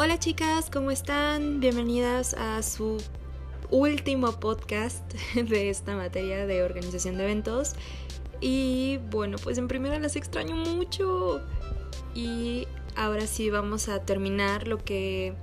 Hola chicas, ¿cómo están? Bienvenidas a su último podcast de esta materia de organización de eventos. Y bueno, pues en primera las extraño mucho. Y ahora sí vamos a terminar lo que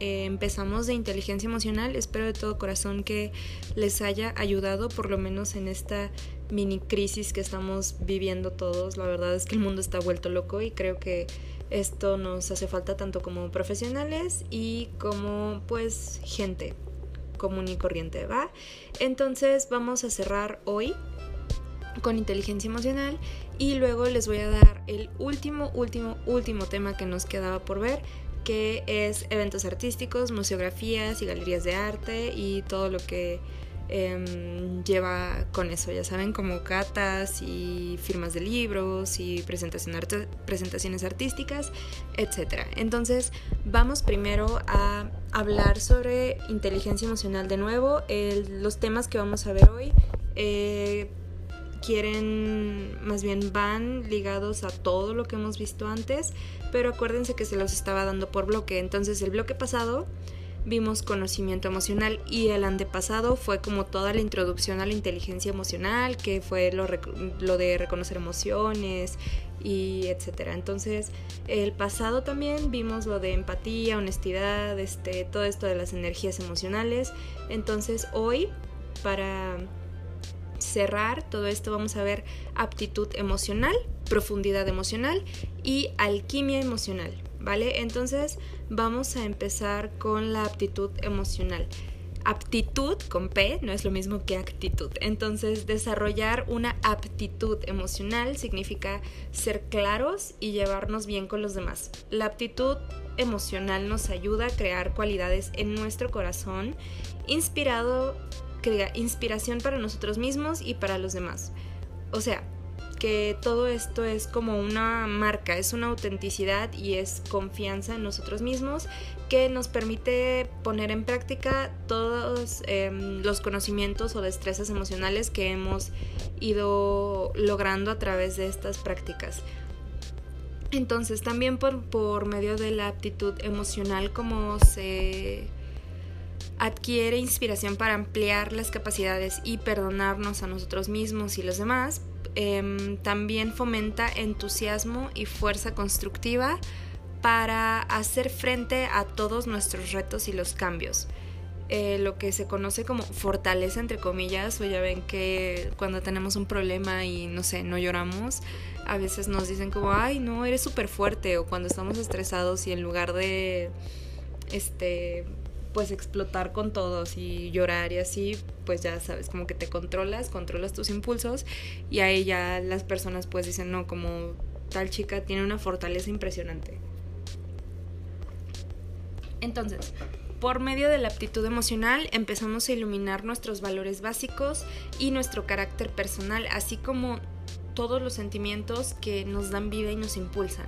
eh, empezamos de inteligencia emocional. Espero de todo corazón que les haya ayudado, por lo menos en esta mini crisis que estamos viviendo todos. La verdad es que el mundo está vuelto loco y creo que esto nos hace falta tanto como profesionales y como pues gente común y corriente, ¿va? Entonces vamos a cerrar hoy con inteligencia emocional y luego les voy a dar el último, último, último tema que nos quedaba por ver, que es eventos artísticos, museografías y galerías de arte y todo lo que Em, lleva con eso, ya saben, como catas y firmas de libros y presentaciones artísticas, etc. Entonces, vamos primero a hablar sobre inteligencia emocional de nuevo. los temas que vamos a ver hoy eh, quieren, más bien van ligados a todo lo que hemos visto antes, pero acuérdense que se los estaba dando por bloque. Entonces, el bloque pasado vimos conocimiento emocional y el antepasado fue como toda la introducción a la inteligencia emocional, que fue lo, lo de reconocer emociones y etcétera. Entonces, el pasado también vimos lo de empatía, honestidad, este, todo esto de las energías emocionales. Entonces, hoy para cerrar todo esto vamos a ver aptitud emocional, profundidad emocional y alquimia emocional. ¿Vale? Entonces vamos a empezar con la aptitud emocional. Aptitud con P no es lo mismo que actitud. Entonces, desarrollar una aptitud emocional significa ser claros y llevarnos bien con los demás. La aptitud emocional nos ayuda a crear cualidades en nuestro corazón, inspirado, crea inspiración para nosotros mismos y para los demás. O sea, que todo esto es como una marca, es una autenticidad y es confianza en nosotros mismos que nos permite poner en práctica todos em, los conocimientos o destrezas emocionales que hemos ido logrando a través de estas prácticas. Entonces también por, por medio de la aptitud emocional como se adquiere inspiración para ampliar las capacidades y perdonarnos a nosotros mismos y los demás, Em, también fomenta entusiasmo y fuerza constructiva para hacer frente a todos nuestros retos y los cambios. Eh, lo que se conoce como fortaleza, entre comillas, o ya ven que cuando tenemos un problema y no sé, no lloramos, a veces nos dicen como, ay, no, eres súper fuerte, o cuando estamos estresados y en lugar de, este, pues explotar con todos y llorar y así, pues ya sabes, como que te controlas, controlas tus impulsos y ahí ya las personas pues dicen, no, como tal chica tiene una fortaleza impresionante. Entonces, por medio de la aptitud emocional empezamos a iluminar nuestros valores básicos y nuestro carácter personal, así como todos los sentimientos que nos dan vida y nos impulsan.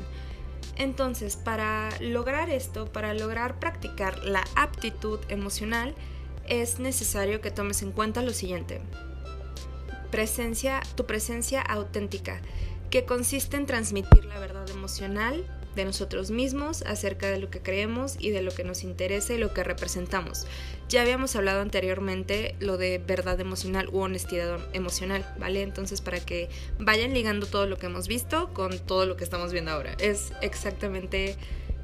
Entonces, para lograr esto, para lograr practicar la aptitud emocional, es necesario que tomes en cuenta lo siguiente. Presencia, tu presencia auténtica, que consiste en transmitir la verdad emocional de nosotros mismos acerca de lo que creemos y de lo que nos interesa y lo que representamos. Ya habíamos hablado anteriormente lo de verdad emocional u honestidad emocional, ¿vale? Entonces para que vayan ligando todo lo que hemos visto con todo lo que estamos viendo ahora. Es exactamente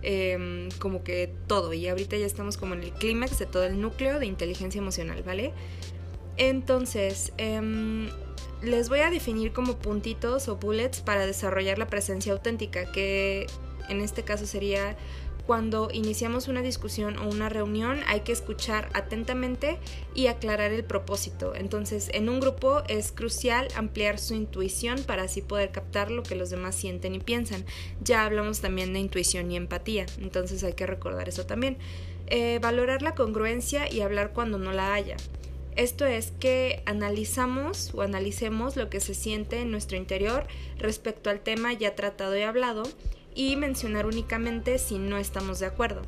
em, como que todo y ahorita ya estamos como en el clímax de todo el núcleo de inteligencia emocional, ¿vale? Entonces, em, les voy a definir como puntitos o bullets para desarrollar la presencia auténtica, que en este caso sería cuando iniciamos una discusión o una reunión hay que escuchar atentamente y aclarar el propósito. Entonces, en un grupo es crucial ampliar su intuición para así poder captar lo que los demás sienten y piensan. Ya hablamos también de intuición y empatía, entonces hay que recordar eso también. Eh, valorar la congruencia y hablar cuando no la haya. Esto es que analizamos o analicemos lo que se siente en nuestro interior respecto al tema ya tratado y hablado y mencionar únicamente si no estamos de acuerdo.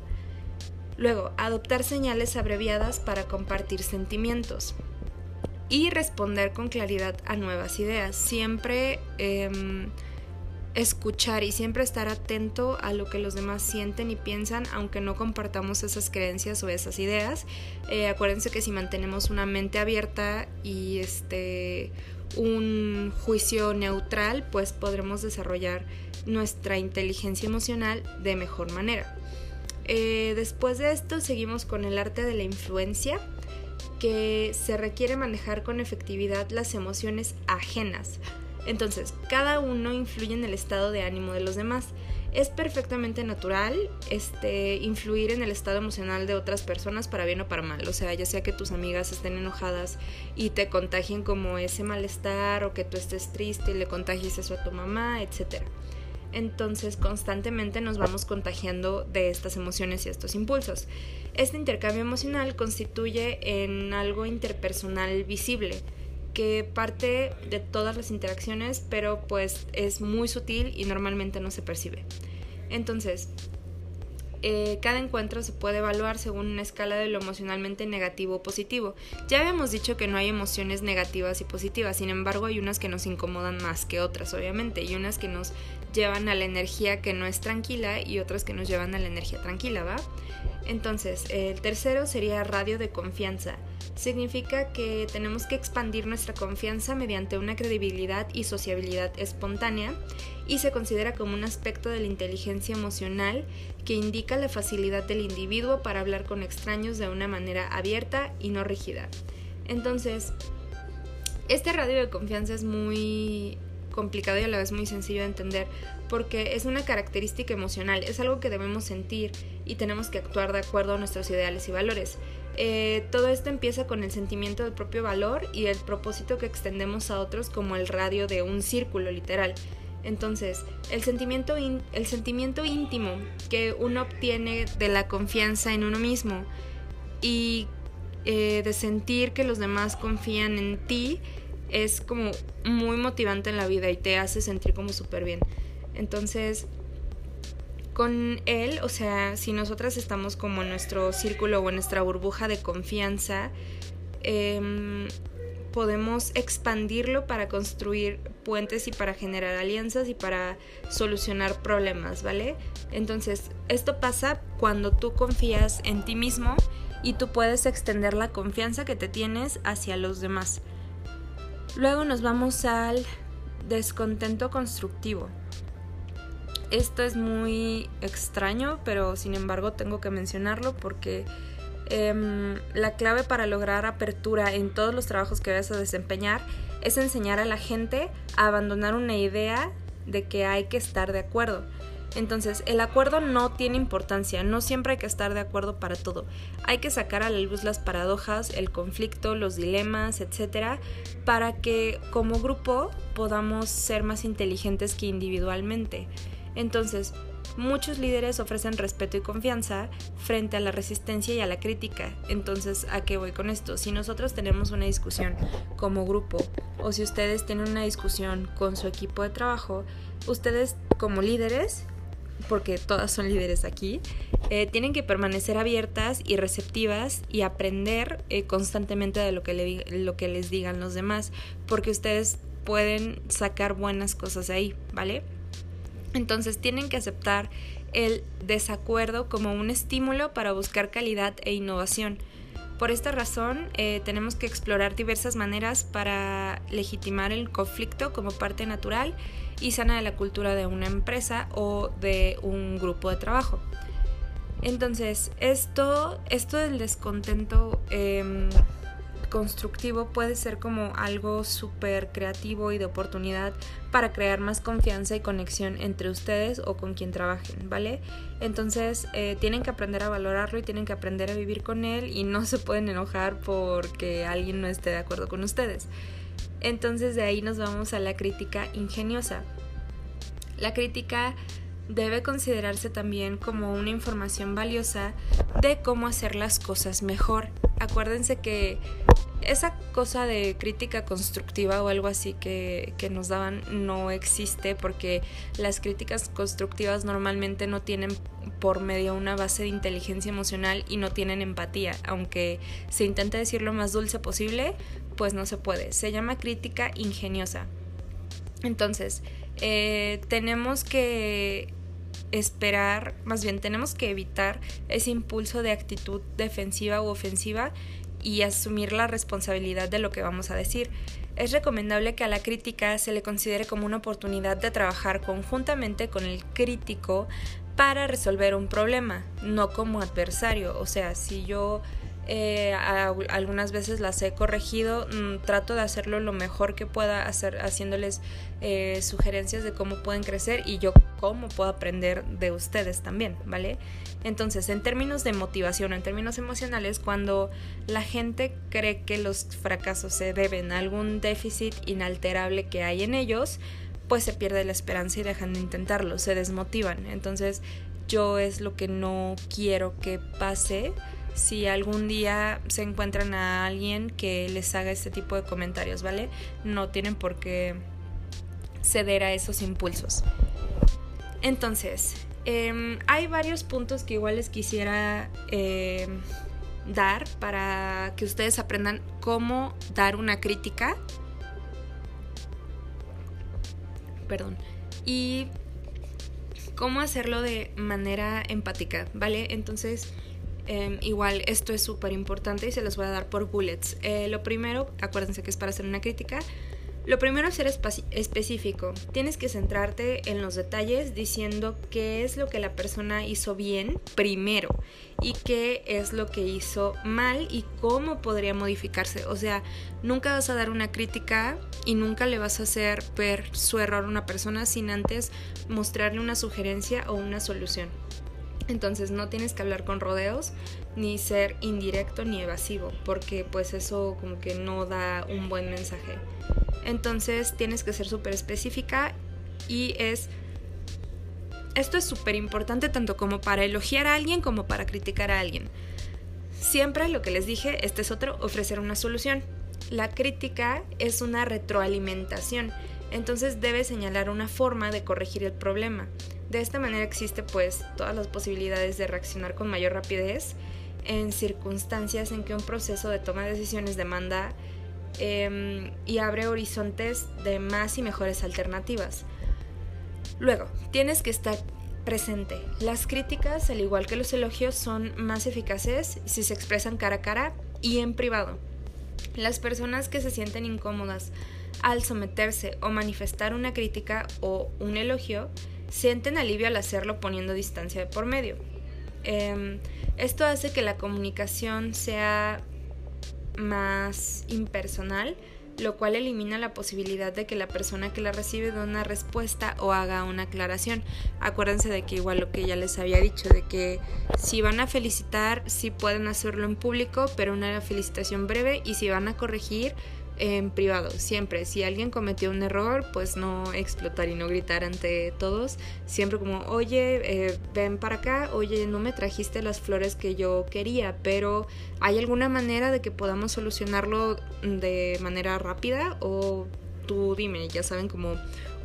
Luego, adoptar señales abreviadas para compartir sentimientos y responder con claridad a nuevas ideas. Siempre em, escuchar y siempre estar atento a lo que los demás sienten y piensan, aunque no compartamos esas creencias o esas ideas. Eh, acuérdense que si mantenemos una mente abierta y este un juicio neutral, pues podremos desarrollar nuestra inteligencia emocional de mejor manera. Eh, después de esto seguimos con el arte de la influencia, que se requiere manejar con efectividad las emociones ajenas. Entonces, cada uno influye en el estado de ánimo de los demás. Es perfectamente natural este, influir en el estado emocional de otras personas para bien o para mal. O sea, ya sea que tus amigas estén enojadas y te contagien como ese malestar o que tú estés triste y le contagies eso a tu mamá, etcétera entonces constantemente nos vamos contagiando de estas emociones y estos impulsos. Este intercambio emocional constituye en algo interpersonal visible, que parte de todas las interacciones, pero pues es muy sutil y normalmente no se percibe. Entonces, eh, cada encuentro se puede evaluar según una escala de lo emocionalmente negativo o positivo. Ya habíamos dicho que no hay emociones negativas y positivas, sin embargo hay unas que nos incomodan más que otras, obviamente, y unas que nos llevan a la energía que no es tranquila y otras que nos llevan a la energía tranquila, ¿va? Entonces, el tercero sería radio de confianza. Significa que tenemos que expandir nuestra confianza mediante una credibilidad y sociabilidad espontánea y se considera como un aspecto de la inteligencia emocional que indica la facilidad del individuo para hablar con extraños de una manera abierta y no rígida. Entonces, este radio de confianza es muy complicado y a la vez muy sencillo de entender porque es una característica emocional, es algo que debemos sentir y tenemos que actuar de acuerdo a nuestros ideales y valores. Eh, todo esto empieza con el sentimiento del propio valor y el propósito que extendemos a otros como el radio de un círculo literal. Entonces, el sentimiento, el sentimiento íntimo que uno obtiene de la confianza en uno mismo y eh, de sentir que los demás confían en ti es como muy motivante en la vida y te hace sentir como súper bien. Entonces, con él, o sea, si nosotras estamos como en nuestro círculo o en nuestra burbuja de confianza, em, podemos expandirlo para construir puentes y para generar alianzas y para solucionar problemas, ¿vale? Entonces, esto pasa cuando tú confías en ti mismo y tú puedes extender la confianza que te tienes hacia los demás. Luego nos vamos al descontento constructivo. Esto es muy extraño, pero sin embargo tengo que mencionarlo porque em, la clave para lograr apertura en todos los trabajos que vas a desempeñar es enseñar a la gente a abandonar una idea de que hay que estar de acuerdo. Entonces, el acuerdo no tiene importancia, no siempre hay que estar de acuerdo para todo. Hay que sacar a la luz las paradojas, el conflicto, los dilemas, etcétera, para que como grupo podamos ser más inteligentes que individualmente. Entonces, muchos líderes ofrecen respeto y confianza frente a la resistencia y a la crítica. Entonces, ¿a qué voy con esto? Si nosotros tenemos una discusión como grupo o si ustedes tienen una discusión con su equipo de trabajo, ustedes como líderes porque todas son líderes aquí, eh, tienen que permanecer abiertas y receptivas y aprender eh, constantemente de lo que, lo que les digan los demás, porque ustedes pueden sacar buenas cosas ahí, ¿vale? Entonces tienen que aceptar el desacuerdo como un estímulo para buscar calidad e innovación. Por esta razón, eh, tenemos que explorar diversas maneras para legitimar el conflicto como parte natural y sana de la cultura de una empresa o de un grupo de trabajo. Entonces, esto, esto del descontento em, constructivo puede ser como algo súper creativo y de oportunidad para crear más confianza y conexión entre ustedes o con quien trabajen, ¿vale? Entonces eh, tienen que aprender a valorarlo y tienen que aprender a vivir con él y no se pueden enojar porque alguien no esté de acuerdo con ustedes. Entonces de ahí nos vamos a la crítica ingeniosa. La crítica debe considerarse también como una información valiosa de cómo hacer las cosas mejor. Acuérdense que esa cosa de crítica constructiva o algo así que, nos daban no existe porque las críticas constructivas normalmente no tienen por medio una base de inteligencia emocional y no tienen empatía. Aunque se intente decir lo más dulce posible, pues no se puede. Se llama crítica ingeniosa. Entonces, Eh, tenemos que esperar, más bien tenemos que evitar ese impulso de actitud defensiva u ofensiva y asumir la responsabilidad de lo que vamos a decir. Es recomendable que a la crítica se le considere como una oportunidad de trabajar conjuntamente con el crítico para resolver un problema, no como adversario. O sea, si yo eh, algunas veces las he corregido, mm, trato de hacerlo lo mejor que pueda, hacer, haciéndoles eh, sugerencias de cómo pueden crecer y yo cómo puedo aprender de ustedes también, ¿vale? Entonces, en términos de motivación, en términos emocionales, cuando la gente cree que los fracasos se deben a algún déficit inalterable que hay en ellos, pues se pierde la esperanza y dejan de intentarlo, se desmotivan. Entonces, yo es lo que no quiero que pase si algún día se encuentran a alguien que les haga este tipo de comentarios, ¿vale? No tienen por qué ceder a esos impulsos. Entonces, em, hay varios puntos que igual les quisiera em, dar para que ustedes aprendan cómo dar una crítica. Perdón. Y cómo hacerlo de manera empática, ¿vale? Entonces, Em, igual esto es súper importante y se los voy a dar por bullets. Eh, lo primero, acuérdense que es para hacer una crítica. Lo primero es ser específico. Tienes que centrarte en los detalles diciendo qué es lo que la persona hizo bien primero y qué es lo que hizo mal y cómo podría modificarse. O sea, nunca vas a dar una crítica y nunca le vas a hacer ver su error a una persona sin antes mostrarle una sugerencia o una solución. Entonces no tienes que hablar con rodeos ni ser indirecto ni evasivo, porque pues eso como que no da un buen mensaje. Entonces tienes que ser súper específica y es... Esto es súper importante tanto como para elogiar a alguien como para criticar a alguien. Siempre lo que les dije, este es otro, ofrecer una solución. La crítica es una retroalimentación, entonces debes señalar una forma de corregir el problema. De esta manera existe pues todas las posibilidades de reaccionar con mayor rapidez en circunstancias en que un proceso de toma de decisiones demanda em, y abre horizontes de más y mejores alternativas. Luego, tienes que estar presente. Las críticas, al igual que los elogios, son más eficaces si se expresan cara a cara y en privado. Las personas que se sienten incómodas al someterse o manifestar una crítica o un elogio sienten alivio al hacerlo poniendo distancia de por medio. Em, esto hace que la comunicación sea más impersonal, lo cual elimina la posibilidad de que la persona que la recibe dé una respuesta o haga una aclaración. Acuérdense de que igual lo que ya les había dicho, de que si van a felicitar, sí pueden hacerlo en público, pero una felicitación breve, y si van a corregir, en privado, siempre. Si alguien cometió un error, pues no explotar y no gritar ante todos. Siempre como, oye, eh, ven para acá, oye, no me trajiste las flores que yo quería, pero ¿hay alguna manera de que podamos solucionarlo de manera rápida? O tú dime, ya saben, como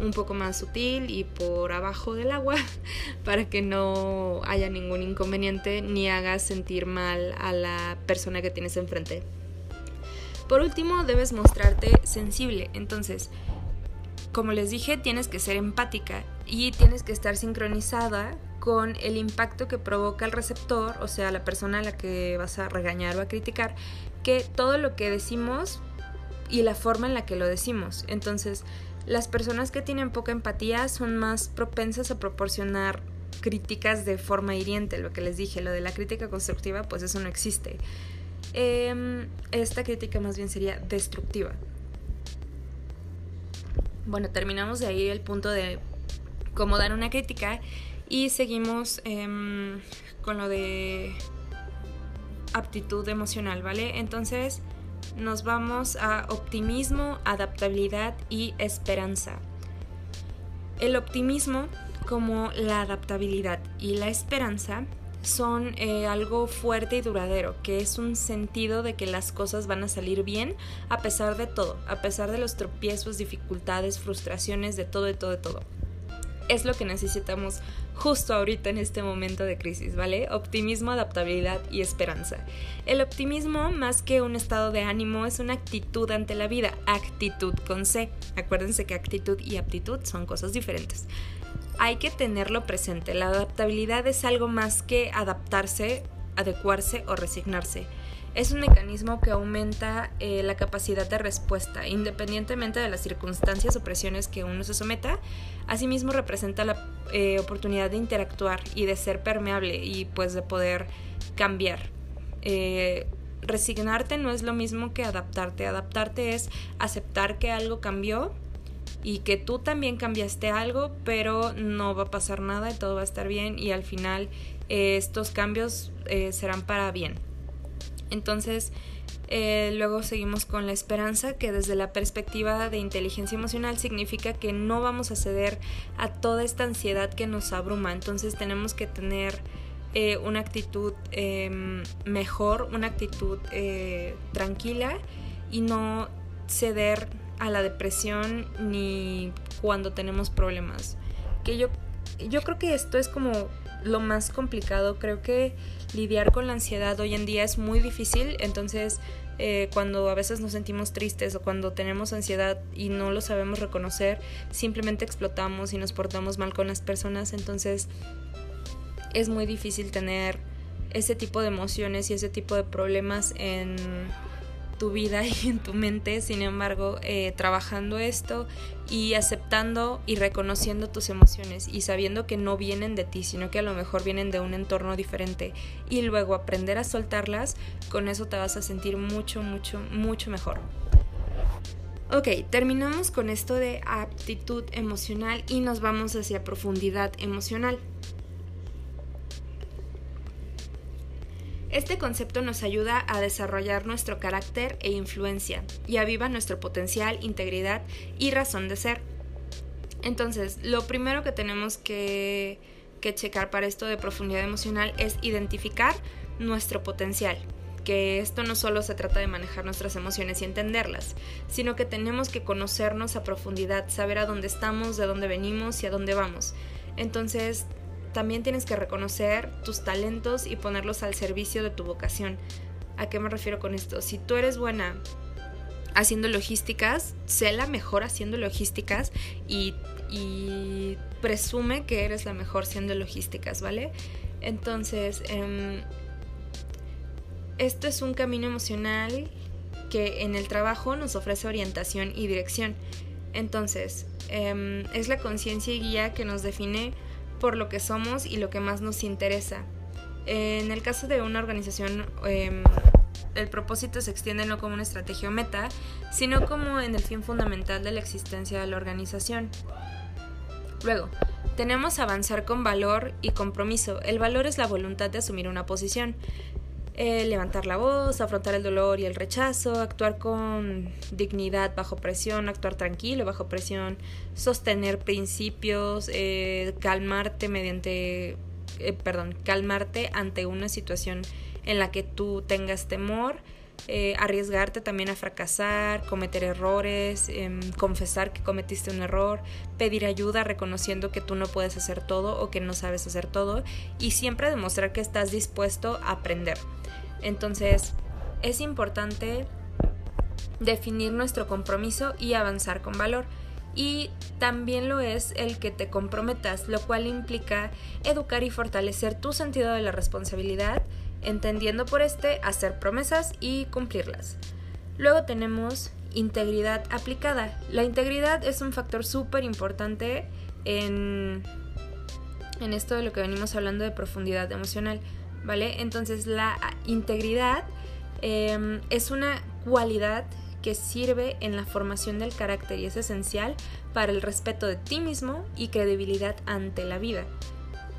un poco más sutil y por abajo del agua para que no haya ningún inconveniente ni hagas sentir mal a la persona que tienes enfrente. Por último, debes mostrarte sensible. Entonces, como les dije, tienes que ser empática y tienes que estar sincronizada con el impacto que provoca el receptor, o sea, la persona a la que vas a regañar o a criticar, que todo lo que decimos y la forma en la que lo decimos. Entonces, las personas que tienen poca empatía son más propensas a proporcionar críticas de forma hiriente, lo que les dije, lo de la crítica constructiva, pues eso no existe. Em, esta crítica más bien sería destructiva. Bueno, terminamos de ahí el punto de cómo dar una crítica y seguimos em, con lo de aptitud emocional, ¿vale? Entonces nos vamos a optimismo, adaptabilidad y esperanza. El optimismo como la adaptabilidad y la esperanza son eh, algo fuerte y duradero, que es un sentido de que las cosas van a salir bien a pesar de todo, a pesar de los tropiezos, dificultades, frustraciones, de todo, de todo, de todo. es lo que necesitamos justo ahorita en este momento de crisis, ¿vale? Optimismo, adaptabilidad y esperanza. El optimismo, más que un estado de ánimo, es una actitud ante la vida, actitud con C. Acuérdense que actitud y aptitud son cosas diferentes. Hay que tenerlo presente. La adaptabilidad es algo más que adaptarse, adecuarse o resignarse es un mecanismo que aumenta eh, la capacidad de respuesta, independientemente de las circunstancias o presiones que uno se someta. Asimismo representa la eh, oportunidad de interactuar y de ser permeable y pues de poder cambiar. Eh, resignarte no es lo mismo que adaptarte. Adaptarte es aceptar que algo cambió y que tú también cambiaste algo, pero no va a pasar nada y todo va a estar bien y al final estos cambios serán para bien. Entonces, eh, luego seguimos con la esperanza, que desde la perspectiva de inteligencia emocional significa que no vamos a ceder a toda esta ansiedad que nos abruma. Entonces tenemos que tener eh, una actitud em, mejor, una actitud eh, tranquila y no ceder a la depresión ni cuando tenemos problemas. Que yo, yo creo que esto es como lo más complicado. Creo que lidiar con la ansiedad hoy en día es muy difícil, entonces eh, cuando a veces nos sentimos tristes o cuando tenemos ansiedad y no lo sabemos reconocer, simplemente explotamos y nos portamos mal con las personas, entonces es muy difícil tener ese tipo de emociones y ese tipo de problemas en tu vida y en tu mente, sin embargo, eh, trabajando esto y aceptando y reconociendo tus emociones y sabiendo que no vienen de ti, sino que a lo mejor vienen de un entorno diferente y luego aprender a soltarlas, con eso te vas a sentir mucho, mucho, mucho mejor. Ok, terminamos con esto de aptitud emocional y nos vamos hacia profundidad emocional. Este concepto nos ayuda a desarrollar nuestro carácter e influencia y aviva nuestro potencial, integridad y razón de ser. Entonces, lo primero que tenemos que, checar para esto de profundidad emocional es identificar nuestro potencial, que esto no solo se trata de manejar nuestras emociones y entenderlas, sino que tenemos que conocernos a profundidad, saber a dónde estamos, de dónde venimos y a dónde vamos. Entonces, también tienes que reconocer tus talentos y ponerlos al servicio de tu vocación. ¿A qué me refiero con esto? Si tú eres buena haciendo logísticas, sé la mejor haciendo logísticas y, presume que eres la mejor haciendo logísticas, ¿vale? Entonces, em, esto es un camino emocional que en el trabajo nos ofrece orientación y dirección. Entonces, em, es la conciencia y guía que nos define por lo que somos y lo que más nos interesa. En el caso de una organización, em, el propósito se extiende no como una estrategia o meta, sino como en el fin fundamental de la existencia de la organización. Luego, tenemos avanzar con valor y compromiso. El valor es la voluntad de asumir una posición. Eh, levantar la voz, afrontar el dolor y el rechazo, actuar con dignidad bajo presión, actuar tranquilo bajo presión, sostener principios, eh, calmarte mediante, eh, perdón, calmarte ante una situación en la que tú tengas temor, arriesgarte también a fracasar, cometer errores, em, confesar que cometiste un error, pedir ayuda reconociendo que tú no puedes hacer todo o que no sabes hacer todo y siempre demostrar que estás dispuesto a aprender. Entonces, es importante definir nuestro compromiso y avanzar con valor. Y también lo es el que te comprometas, lo cual implica educar y fortalecer tu sentido de la responsabilidad, entendiendo por este hacer promesas y cumplirlas. Luego tenemos integridad aplicada. La integridad es un factor súper importante en, en esto de lo que venimos hablando de profundidad emocional. ¿vale? Entonces la integridad em, es una cualidad que sirve en la formación del carácter y es esencial para el respeto de ti mismo y credibilidad ante la vida.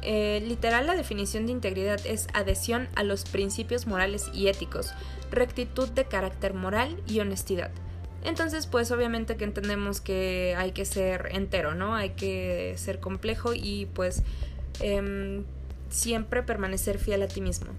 Eh, literal, la definición de integridad es adhesión a los principios morales y éticos, rectitud de carácter moral y honestidad. Entonces, pues obviamente que entendemos que hay que ser entero, ¿no? Hay que ser complejo y pues em, siempre permanecer fiel a ti mismo.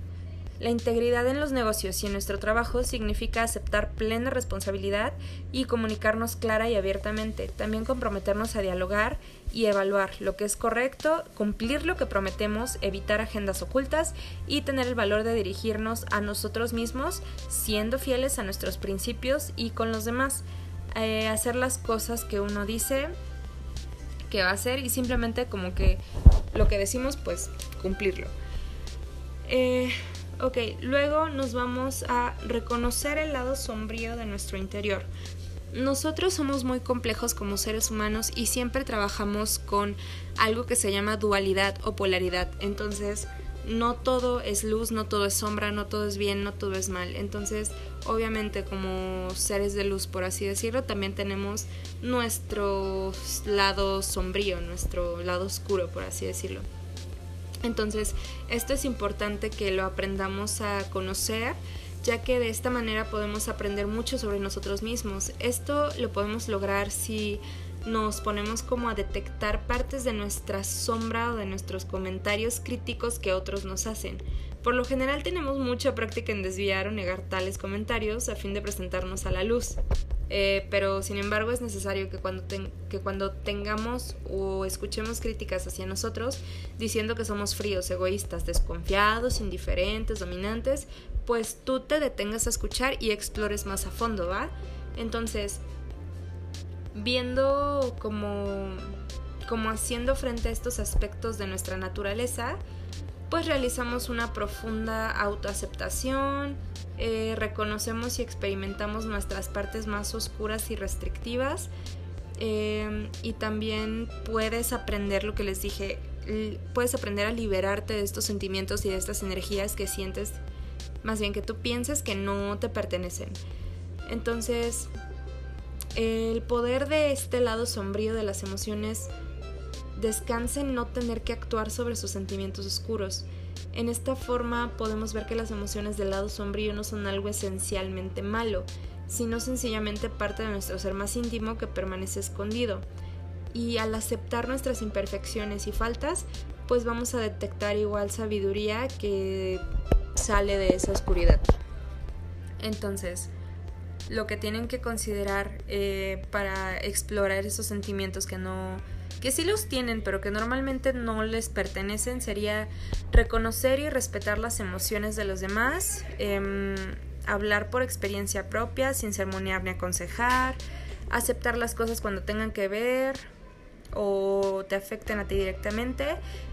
La integridad en los negocios y en nuestro trabajo significa aceptar plena responsabilidad y comunicarnos clara y abiertamente, también comprometernos a dialogar y evaluar lo que es correcto, cumplir lo que prometemos, evitar agendas ocultas y tener el valor de dirigirnos a nosotros mismos siendo fieles a nuestros principios y con los demás. Eh, hacer las cosas que uno dice que va a hacer y simplemente como que lo que decimos pues cumplirlo. Eh, Ok, luego nos vamos a reconocer el lado sombrío de nuestro interior. Nosotros somos muy complejos como seres humanos y siempre trabajamos con algo que se llama dualidad o polaridad. Entonces, no todo es luz, no todo es sombra, no todo es bien, no todo es mal. Entonces, obviamente como seres de luz, por así decirlo, también tenemos nuestro lado sombrío, nuestro lado oscuro, por así decirlo. Entonces, esto es importante que lo aprendamos a conocer, ya que de esta manera podemos aprender mucho sobre nosotros mismos. Esto lo podemos lograr si nos ponemos como a detectar partes de nuestra sombra o de nuestros comentarios críticos que otros nos hacen. Por lo general tenemos mucha práctica en desviar o negar tales comentarios a fin de presentarnos a la luz. Eh, pero sin embargo es necesario que cuando, que cuando tengamos o escuchemos críticas hacia nosotros diciendo que somos fríos, egoístas, desconfiados, indiferentes, dominantes, pues tú te detengas a escuchar y explores más a fondo, ¿va? Entonces, viendo como, como haciendo frente a estos aspectos de nuestra naturaleza, pues realizamos una profunda autoaceptación, eh, reconocemos y experimentamos nuestras partes más oscuras y restrictivas em, y también puedes aprender lo que les dije, puedes aprender a liberarte de estos sentimientos y de estas energías que sientes, más bien que tú pienses que no te pertenecen. Entonces, el poder de este lado sombrío de las emociones descansa en no tener que actuar sobre sus sentimientos oscuros en esta forma podemos ver que las emociones del lado sombrío no son algo esencialmente malo, sino sencillamente parte de nuestro ser más íntimo que permanece escondido. Y al aceptar nuestras imperfecciones y faltas, pues vamos a detectar igual sabiduría que sale de esa oscuridad. Entonces, lo que tienen que considerar eh, para explorar esos sentimientos que no que sí los tienen, pero que normalmente no les pertenecen, sería reconocer y respetar las emociones de los demás, em, hablar por experiencia propia, sin sermonear ni aconsejar, aceptar las cosas cuando tengan que ver o te afecten a ti directamente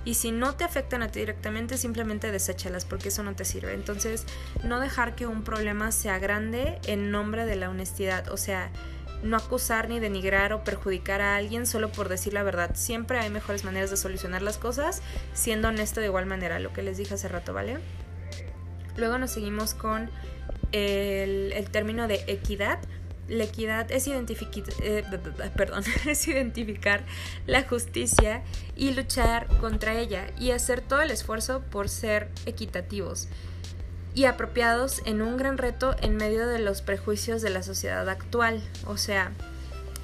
y si no te afectan a ti directamente simplemente deséchalas porque eso no te sirve. Entonces no dejar que un problema sea grande en nombre de la honestidad o sea no acusar ni denigrar o perjudicar a alguien solo por decir la verdad. Siempre hay mejores maneras de solucionar las cosas siendo honesto de igual manera, lo que les dije hace rato, ¿vale? Luego nos seguimos con el, término de equidad. La equidad es, eh, es identificar la justicia y luchar contra ella y hacer todo el esfuerzo por ser equitativos y apropiados en un gran reto en medio de los prejuicios de la sociedad actual. O sea,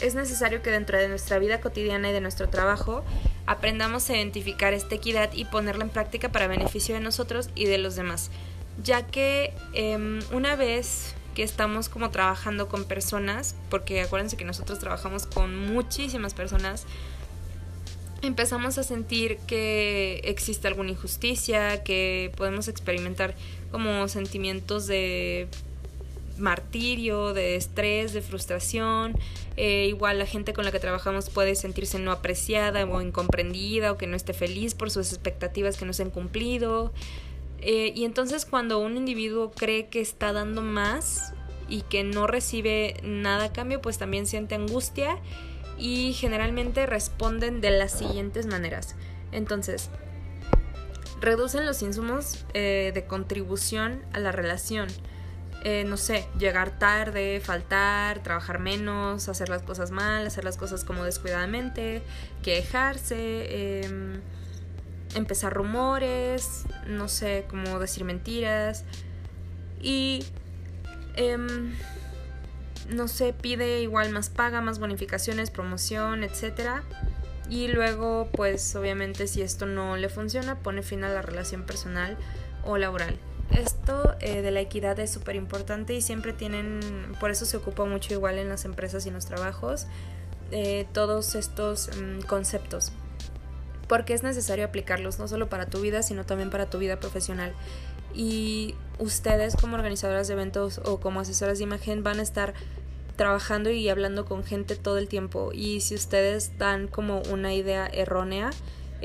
es necesario que dentro de nuestra vida cotidiana y de nuestro trabajo aprendamos a identificar esta equidad y ponerla en práctica para beneficio de nosotros y de los demás, ya que em, una vez que estamos como trabajando con personas, porque acuérdense que nosotros trabajamos con muchísimas personas, empezamos a sentir que existe alguna injusticia, que podemos experimentar como sentimientos de martirio, de estrés, de frustración. Eh, igual la gente con la que trabajamos puede sentirse no apreciada o incomprendida o que no esté feliz por sus expectativas que no se han cumplido. Eh, y entonces cuando un individuo cree que está dando más y que no recibe nada a cambio, pues también siente angustia y generalmente responden de las siguientes maneras. Entonces, reducen los insumos eh, de contribución a la relación. Eh, no sé, llegar tarde, faltar, trabajar menos, hacer las cosas mal, hacer las cosas como descuidadamente, quejarse, em, empezar rumores, no sé, como decir mentiras. Y, em, no sé, pide igual más paga, más bonificaciones, promoción, etcétera y luego pues obviamente si esto no le funciona pone fin a la relación personal o laboral. esto eh, de la equidad es súper importante y siempre tienen, por eso se ocupa mucho igual en las empresas y en los trabajos, eh, todos estos mm, conceptos. Porque es necesario aplicarlos no solo para tu vida, sino también para tu vida profesional. Y ustedes como organizadoras de eventos o como asesoras de imagen van a estar trabajando y hablando con gente todo el tiempo. Y si ustedes dan como una idea errónea,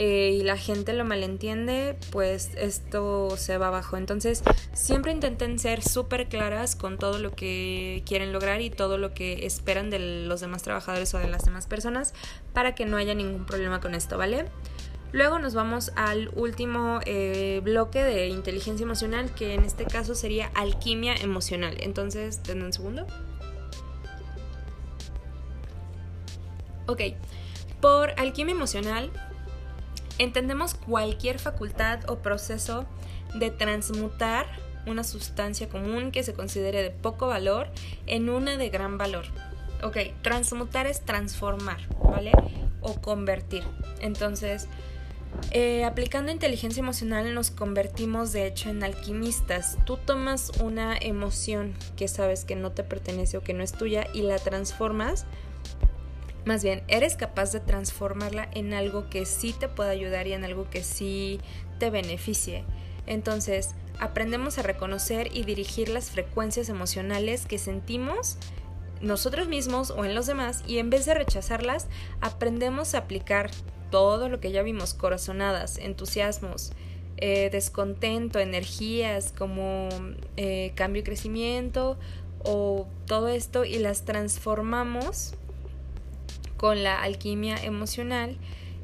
eh, y la gente lo malentiende, pues esto se va abajo. Entonces, siempre intenten ser súper claras con todo lo que quieren lograr y todo lo que esperan de los demás trabajadores o de las demás personas para que no haya ningún problema con esto, ¿vale? Luego nos vamos al último eh, bloque de inteligencia emocional, que en este caso sería alquimia emocional. Entonces, denme un segundo. Ok, por alquimia emocional Entendemos cualquier facultad o proceso de transmutar una sustancia común que se considere de poco valor en una de gran valor. Ok, transmutar es transformar, ¿vale? O convertir. Entonces, eh, aplicando inteligencia emocional nos convertimos de hecho en alquimistas. Tú tomas una emoción que sabes que no te pertenece o que no es tuya y la transformas más bien, eres capaz de transformarla en algo que sí te pueda ayudar y en algo que sí te beneficie. Entonces, aprendemos a reconocer y dirigir las frecuencias emocionales que sentimos nosotros mismos o en los demás y en vez de rechazarlas, aprendemos a aplicar todo lo que ya vimos, corazonadas, entusiasmos, eh, descontento, energías como eh, cambio y crecimiento o todo esto y las transformamos con la alquimia emocional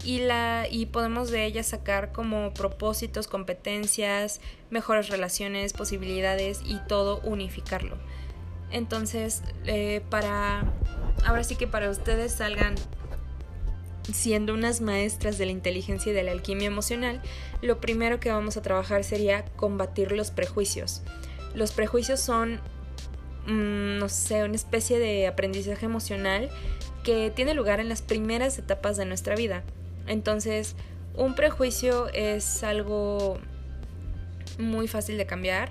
y, la, y podemos de ella sacar como propósitos, competencias, mejores relaciones, posibilidades y todo unificarlo. Entonces, eh, para, ahora sí que para ustedes salgan siendo unas maestras de la inteligencia y de la alquimia emocional, lo primero que vamos a trabajar sería combatir los prejuicios. Los prejuicios son, mm, no sé, una especie de aprendizaje emocional que tiene lugar en las primeras etapas de nuestra vida. Entonces, un prejuicio es algo muy fácil de cambiar,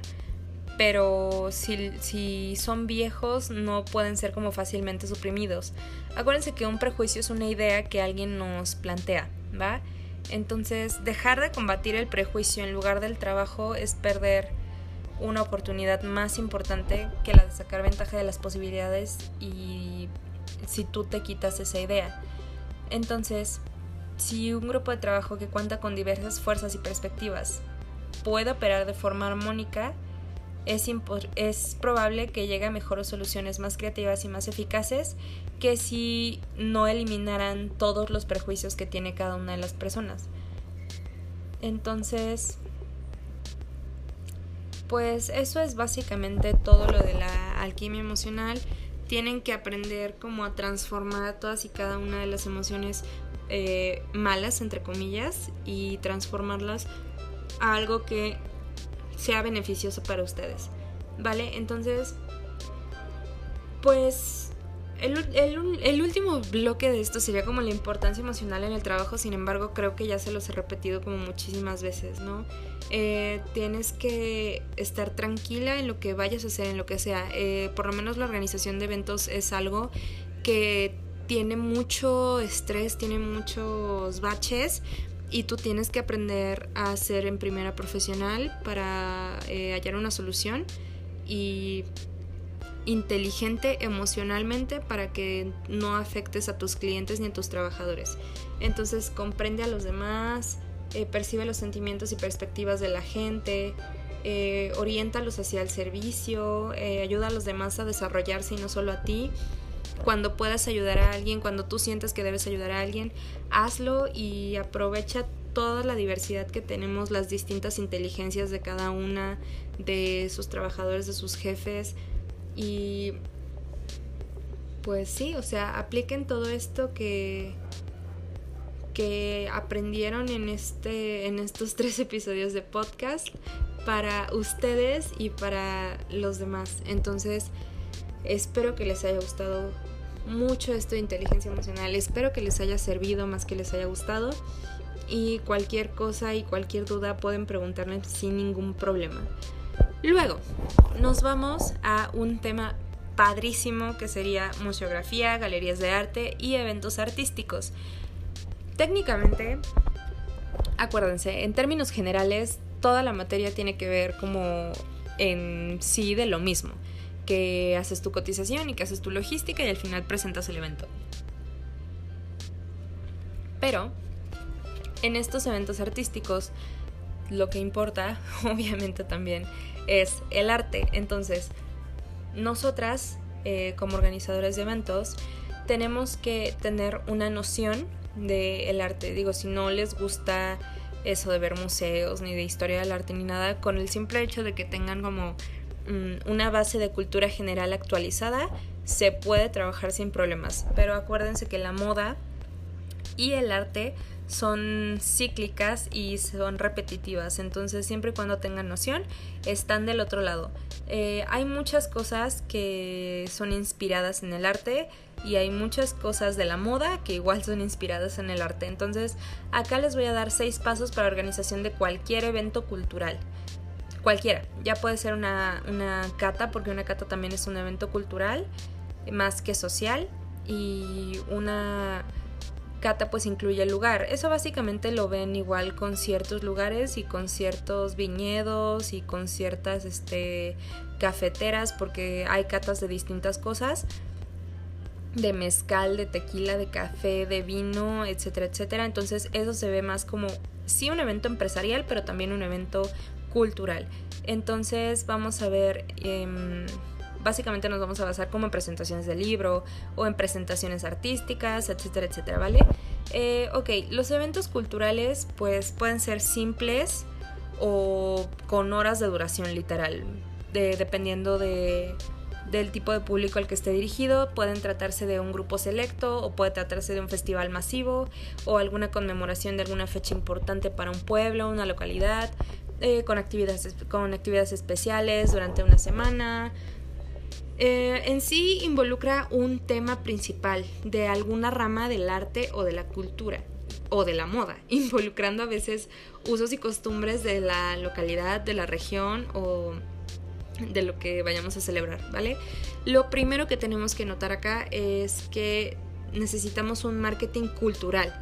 pero si, son viejos no pueden ser como fácilmente suprimidos. Acuérdense que un prejuicio es una idea que alguien nos plantea, ¿va? Entonces, dejar de combatir el prejuicio en lugar del trabajo es perder una oportunidad más importante que la de sacar ventaja de las posibilidades y si tú te quitas esa idea. Entonces, si un grupo de trabajo que cuenta con diversas fuerzas y perspectivas puede operar de forma armónica, es, es, probable que llegue a mejores soluciones más creativas y más eficaces que si no eliminaran todos los prejuicios que tiene cada una de las personas. Entonces, pues eso es básicamente todo lo de la alquimia emocional tienen que aprender como a transformar todas y cada una de las emociones eh, malas, entre comillas, y transformarlas a algo que sea beneficioso para ustedes. ¿Vale? Entonces, pues el, último bloque de esto sería como la importancia emocional en el trabajo, sin embargo creo que ya se los he repetido como muchísimas veces, ¿no? Eh, tienes que estar tranquila en lo que vayas a hacer, en lo que sea. Eh, por lo menos la organización de eventos es algo que tiene mucho estrés, tiene muchos baches y tú tienes que aprender a ser en primera profesional para eh, hallar una solución y inteligente emocionalmente para que no afectes a tus clientes ni a tus trabajadores. Entonces comprende a los demás, eh, percibe los sentimientos y perspectivas de la gente, eh, oriéntalos hacia el servicio, eh, ayuda a los demás a desarrollarse y no solo a ti. Cuando puedas ayudar a alguien, cuando tú sientas que debes ayudar a alguien, hazlo y aprovecha toda la diversidad que tenemos, las distintas inteligencias de cada una de sus trabajadores, de sus jefes, y pues sí, o sea, apliquen todo esto que que aprendieron en este en estos tres episodios de podcast para ustedes y para los demás. Entonces, espero que les haya gustado mucho esto de inteligencia emocional. Espero que les haya servido más que les haya gustado. Y cualquier cosa y cualquier duda pueden preguntarme sin ningún problema. Luego, nos vamos a un tema padrísimo que sería museografía, galerías de arte y eventos artísticos. Técnicamente, acuérdense, en términos generales, toda la materia tiene que ver como en sí de lo mismo, que haces tu cotización y que haces tu logística y al final presentas el evento. Pero en estos eventos artísticos lo que importa, obviamente también, es el arte. Entonces, nosotras, eh, como organizadores de eventos, tenemos que tener una noción del arte. Digo, si no les gusta eso de ver museos, ni de historia del arte, ni nada, con el simple hecho de que tengan como mm, una base de cultura general actualizada, se puede trabajar sin problemas. Pero acuérdense que la moda y el arte son cíclicas y son repetitivas. Entonces, siempre y cuando tengan noción, están del otro lado. Eh, hay muchas cosas que son inspiradas en el arte y hay muchas cosas de la moda que igual son inspiradas en el arte. Entonces, acá les voy a dar seis pasos para la organización de cualquier evento cultural. Cualquiera. Ya puede ser una, una cata, porque una cata también es un evento cultural, más que social. Y una cata pues incluye el lugar. Eso básicamente lo ven igual con ciertos lugares y con ciertos viñedos y con ciertas este, cafeteras porque hay catas de distintas cosas de mezcal, de tequila, de café, de vino, etcétera, etcétera. Entonces eso se ve más como sí un evento empresarial, pero también un evento cultural. Entonces vamos a ver... Em, básicamente nos vamos a basar como en presentaciones de libro o en presentaciones artísticas, etcétera, etcétera, ¿vale? Eh, ok, los eventos culturales pues pueden ser simples o con horas de duración literal, dependiendo de, del tipo de público al que esté dirigido. Pueden tratarse de un grupo selecto o puede tratarse de un festival masivo o alguna conmemoración de alguna fecha importante para un pueblo, una localidad, eh, con, actividades, con actividades especiales durante una semana, eh, en sí involucra un tema principal de alguna rama del arte o de la cultura o de la moda, involucrando a veces usos y costumbres de la localidad, de la región o de lo que vayamos a celebrar, ¿vale? Lo primero que tenemos que notar acá es que necesitamos un marketing cultural.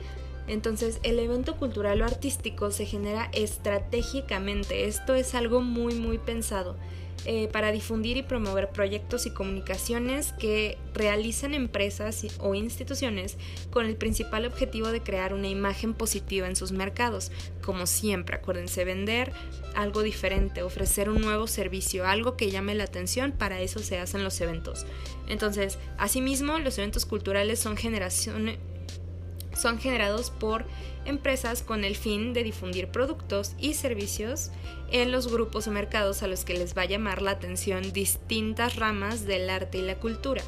Entonces, el evento cultural o artístico se genera estratégicamente. Esto es algo muy, muy pensado. Eh, para difundir y promover proyectos y comunicaciones que realizan empresas o instituciones con el principal objetivo de crear una imagen positiva en sus mercados. Como siempre, acuérdense, vender algo diferente, ofrecer un nuevo servicio, algo que llame la atención, para eso se hacen los eventos. Entonces, asimismo, los eventos culturales son generación son generados por empresas con el fin de difundir productos y servicios en los grupos o mercados a los que les va a llamar la atención distintas ramas del arte y la cultura.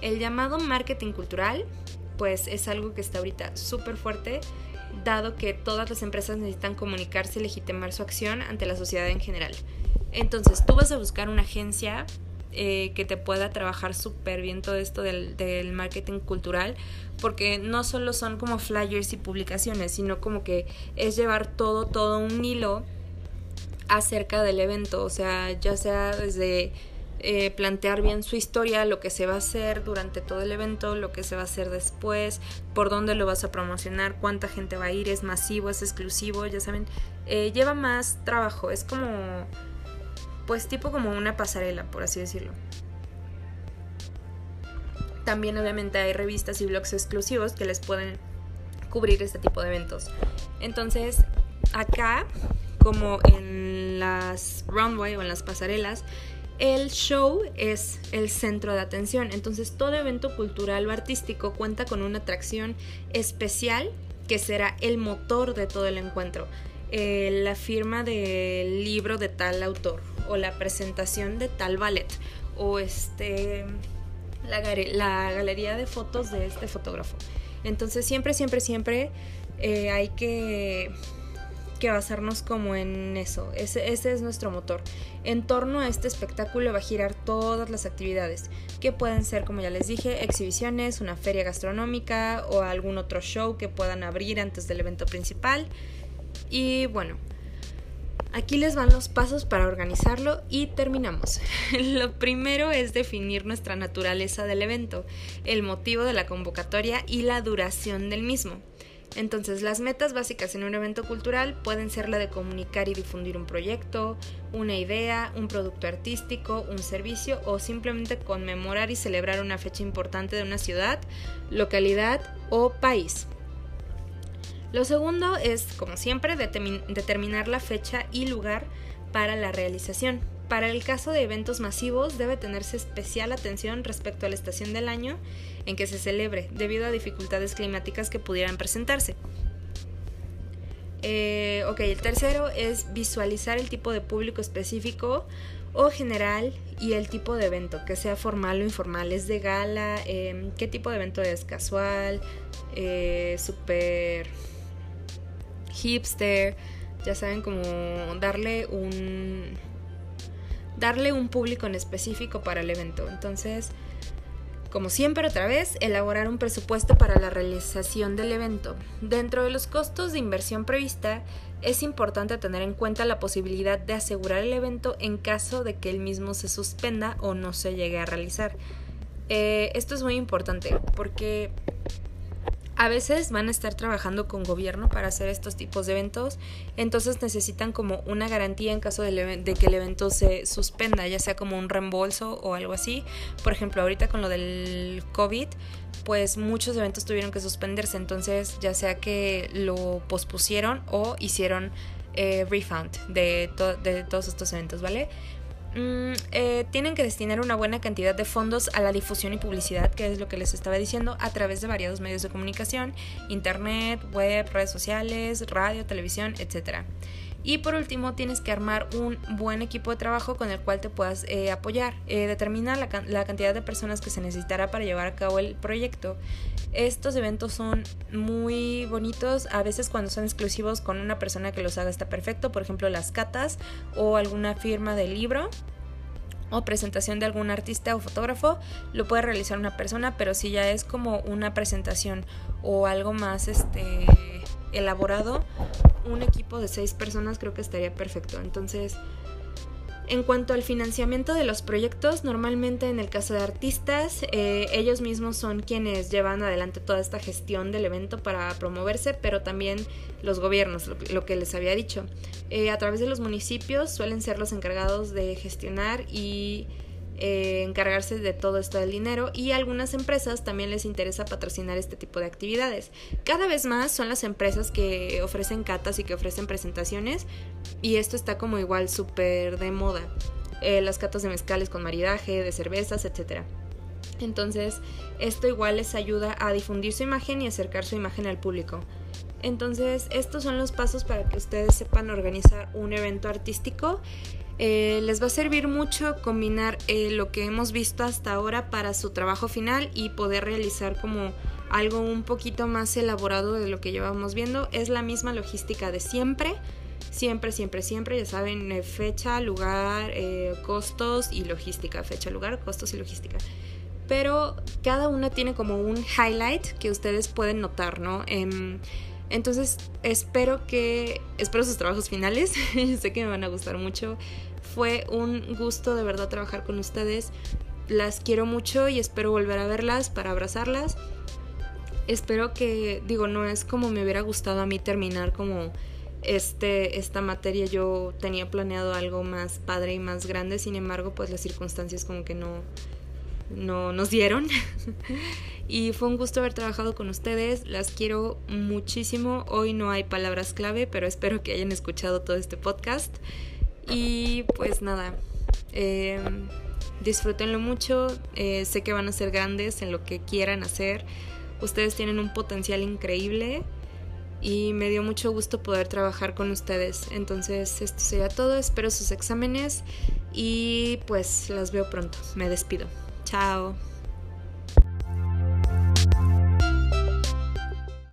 El llamado marketing cultural, pues es algo que está ahorita súper fuerte, dado que todas las empresas necesitan comunicarse y legitimar su acción ante la sociedad en general. Entonces, tú vas a buscar una agencia eh, que te pueda trabajar súper bien todo esto del, marketing cultural, porque no solo son como flyers y publicaciones, sino como que es llevar todo, todo un hilo acerca del evento, o sea, ya sea desde eh, plantear bien su historia, lo que se va a hacer durante todo el evento, lo que se va a hacer después, por dónde lo vas a promocionar, cuánta gente va a ir, es masivo, es exclusivo, ya saben, eh, lleva más trabajo, es como pues tipo como una pasarela, por así decirlo. También obviamente hay revistas y blogs exclusivos que les pueden cubrir este tipo de eventos. Entonces, acá, como en las runway o en las pasarelas, el show es el centro de atención. Entonces, todo evento cultural o artístico cuenta con una atracción especial que será el motor de todo el encuentro. Eh, la firma del libro de tal autor o la presentación de tal ballet o este la, galería de fotos de este fotógrafo. Entonces siempre, siempre, siempre eh, hay que, que, basarnos como en eso. Ese, ese, es nuestro motor. En torno a este espectáculo va a girar todas las actividades, que pueden ser, como ya les dije, exhibiciones, una feria gastronómica o algún otro show que puedan abrir antes del evento principal. Y bueno, Aquí les van los pasos para organizarlo y terminamos. Lo primero es definir nuestra naturaleza del evento, el motivo de la convocatoria y la duración del mismo. Entonces, las metas básicas en un evento cultural pueden ser la de comunicar y difundir un proyecto, una idea, un producto artístico, un servicio o simplemente conmemorar y celebrar una fecha importante de una ciudad, localidad o país. Lo segundo es, como siempre, determinar la fecha y lugar para la realización. Para el caso de eventos masivos debe tenerse especial atención respecto a la estación del año en que se celebre, debido a dificultades climáticas que pudieran presentarse. Eh, ok, el tercero es visualizar el tipo de público específico o general y el tipo de evento, que sea formal o informal, es de gala, em, qué tipo de evento es casual, eh, super hipster, ya saben, como darle un darle un público en específico para el evento. Entonces, como siempre otra vez, elaborar un presupuesto para la realización del evento. Dentro de los costos de inversión prevista, es importante tener en cuenta la posibilidad de asegurar el evento en caso de que el mismo se suspenda o no se llegue a realizar. Eh, esto es muy importante porque a veces van a estar trabajando con gobierno para hacer estos tipos de eventos, entonces necesitan como una garantía en caso de, que el evento se suspenda, ya sea como un reembolso o algo así. Por ejemplo, ahorita con lo del COVID, pues muchos eventos tuvieron que suspenderse, entonces ya sea que lo pospusieron o hicieron eh, refund de, de todos estos eventos, ¿vale? Mm, eh, tienen que destinar una buena cantidad de fondos a la difusión y publicidad, que es lo que les estaba diciendo, a través de variados medios de comunicación, internet, web, redes sociales, radio, televisión, etc. Y por último, tienes que armar un buen equipo de trabajo con el cual te puedas eh, apoyar. Eh, determina la, la, cantidad de personas que se necesitará para llevar a cabo el proyecto. Estos eventos son muy bonitos. A veces cuando son exclusivos con una persona que los haga está perfecto. Por ejemplo, las catas o alguna firma de libro o presentación de algún artista o fotógrafo, lo puede realizar una persona, pero si ya es como una presentación o algo más este elaborado, un equipo de seis personas creo que estaría perfecto. Entonces, en cuanto al financiamiento de los proyectos, normalmente en el caso de artistas, eh, ellos mismos son quienes llevan adelante toda esta gestión del evento para promoverse, pero también los gobiernos, lo, que les había dicho. Eh, a través de los municipios suelen ser los encargados de gestionar y eh, encargarse de todo esto del dinero y a algunas empresas también les interesa patrocinar este tipo de actividades. Cada vez más son las empresas que ofrecen catas y que ofrecen presentaciones y esto está como igual súper de moda. Eh, las catas de mezcales con maridaje, de cervezas, etc. Entonces, esto igual les ayuda a difundir su imagen y acercar su imagen al público. Entonces, estos son los pasos para que ustedes sepan organizar un evento artístico eh, les va a servir mucho combinar eh, lo que hemos visto hasta ahora para su trabajo final y poder realizar como algo un poquito más elaborado de lo que llevamos viendo. Es la misma logística de siempre, siempre, siempre, siempre, ya saben, eh, fecha, lugar, costos y logística, fecha, lugar, costos y logística. Pero cada una tiene como un highlight que ustedes pueden notar, ¿no? Entonces espero que, espero sus trabajos finales, sé que me van a gustar mucho. Fue un gusto de verdad trabajar con ustedes. Las quiero mucho y espero volver a verlas para abrazarlas. Espero que, digo, no es como me hubiera gustado a mí terminar como este, esta materia. Yo tenía planeado algo más padre y más grande, sin embargo, pues las circunstancias como que no, no nos dieron. y fue un gusto haber trabajado con ustedes. Las quiero muchísimo. Hoy no hay palabras clave, pero espero que hayan escuchado todo este podcast. Y pues nada, eh, disfrútenlo mucho. Eh, sé que van a ser grandes en lo que quieran hacer. Ustedes tienen un potencial increíble y me dio mucho gusto poder trabajar con ustedes. Entonces, esto sería todo. Espero sus exámenes y pues las veo pronto. Me despido. Chao.